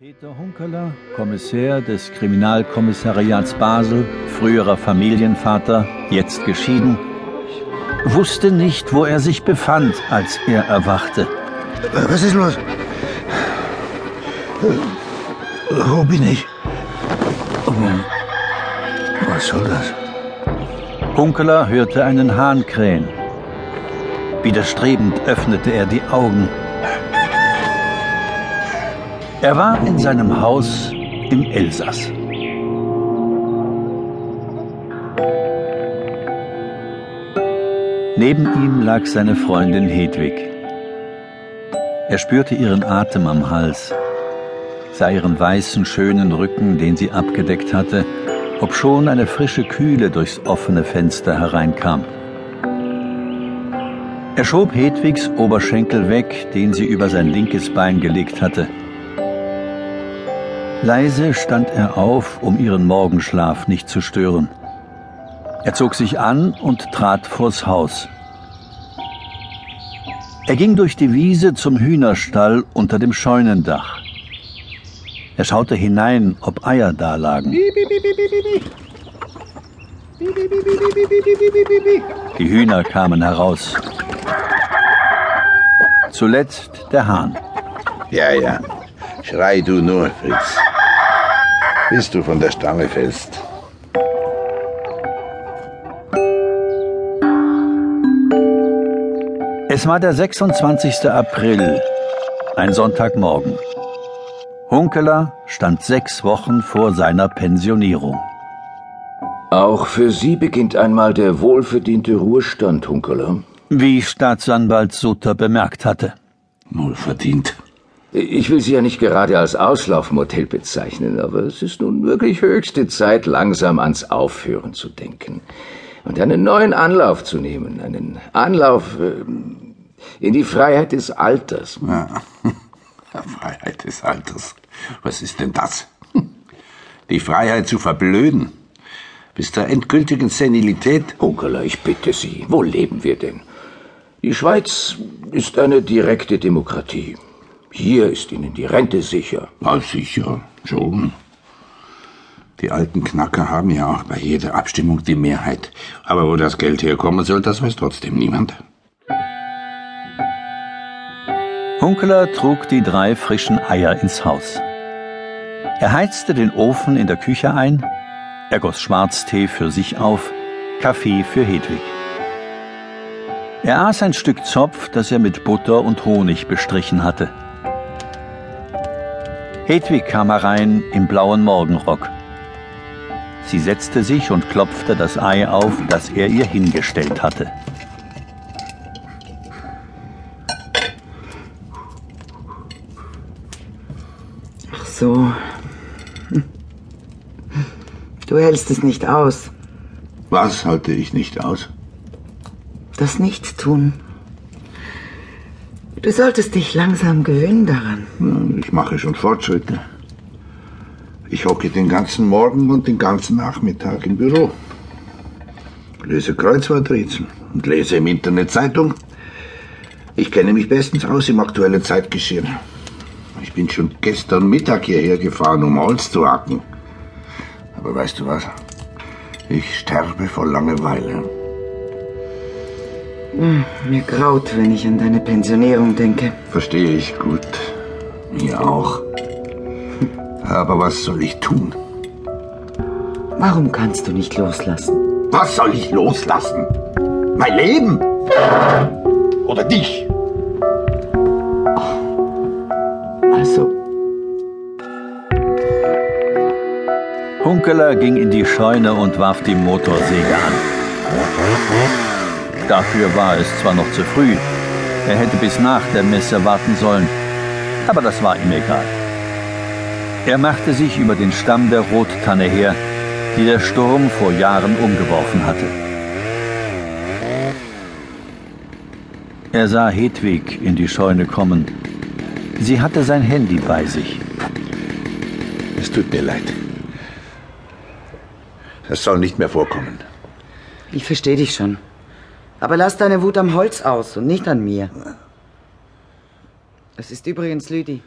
Peter Hunkeler, Kommissär des Kriminalkommissariats Basel, früherer Familienvater, jetzt geschieden, wusste nicht, wo er sich befand, als er erwachte. Was ist los? Wo bin ich? Was soll das? Hunkeler hörte einen Hahn krähen. Widerstrebend öffnete er die Augen. Er war in seinem Haus im Elsass. Neben ihm lag seine Freundin Hedwig. Er spürte ihren Atem am Hals, sah ihren weißen, schönen Rücken, den sie abgedeckt hatte, obschon eine frische Kühle durchs offene Fenster hereinkam. Er schob Hedwigs Oberschenkel weg, den sie über sein linkes Bein gelegt hatte. Leise stand er auf, um ihren Morgenschlaf nicht zu stören. Er zog sich an und trat vors Haus. Er ging durch die Wiese zum Hühnerstall unter dem Scheunendach. Er schaute hinein, ob Eier da lagen. Die Hühner kamen heraus. Zuletzt der Hahn. Ja, ja. Schrei du nur, Fritz. Bis du von der Stange fällst. Es war der 26. April, ein Sonntagmorgen. Hunkeler stand sechs Wochen vor seiner Pensionierung. Auch für Sie beginnt einmal der wohlverdiente Ruhestand, Hunkeler. Wie Staatsanwalt Sutter bemerkt hatte. Wohlverdient. Ich will Sie ja nicht gerade als Auslaufmodell bezeichnen, aber es ist nun wirklich höchste Zeit, langsam ans Aufhören zu denken und einen neuen Anlauf zu nehmen, einen Anlauf äh, in die Freiheit des Alters. Ja. Freiheit des Alters. Was ist denn das? Die Freiheit zu verblöden. Bis zur endgültigen Senilität. Hunkeler, ich bitte Sie, wo leben wir denn? Die Schweiz ist eine direkte Demokratie. Hier ist Ihnen die Rente sicher. Ja, sicher, schon. Die alten Knacker haben ja auch bei jeder Abstimmung die Mehrheit. Aber wo das Geld herkommen soll, das weiß trotzdem niemand. Hunkeler trug die drei frischen Eier ins Haus. Er heizte den Ofen in der Küche ein, er goss Schwarztee für sich auf, Kaffee für Hedwig. Er aß ein Stück Zopf, das er mit Butter und Honig bestrichen hatte. Hedwig kam herein im blauen Morgenrock. Sie setzte sich und klopfte das Ei auf, das er ihr hingestellt hatte. Ach so. Du hältst es nicht aus. Was halte ich nicht aus? Das Nichtstun. Du solltest dich langsam gewöhnen daran. Ja, Ich mache schon Fortschritte. Ich hocke den ganzen Morgen und den ganzen Nachmittag im Büro. Löse Kreuzworträtsel und lese im Internet Zeitung. Ich kenne mich bestens aus im aktuellen Zeitgeschehen. Ich bin schon gestern Mittag hierher gefahren, um Holz zu hacken. Aber weißt du was? Ich sterbe vor Langeweile. Mir graut, wenn ich an deine Pensionierung denke. Verstehe ich gut. Mir auch. Aber was soll ich tun? Warum kannst du nicht loslassen? Was soll ich loslassen? Mein Leben? Oder dich? Also, Hunkeler ging in die Scheune und warf die Motorsäge an. Dafür war es zwar noch zu früh, er hätte bis nach der Messe warten sollen, aber das war ihm egal. Er machte sich über den Stamm der Rottanne her, die der Sturm vor Jahren umgeworfen hatte. Er sah Hedwig in die Scheune kommen. Sie hatte sein Handy bei sich. Es tut mir leid. Das soll nicht mehr vorkommen. ich verstehe dich schon. Aber lass deine Wut am Holz aus und nicht an mir. Es ist übrigens Lüdi.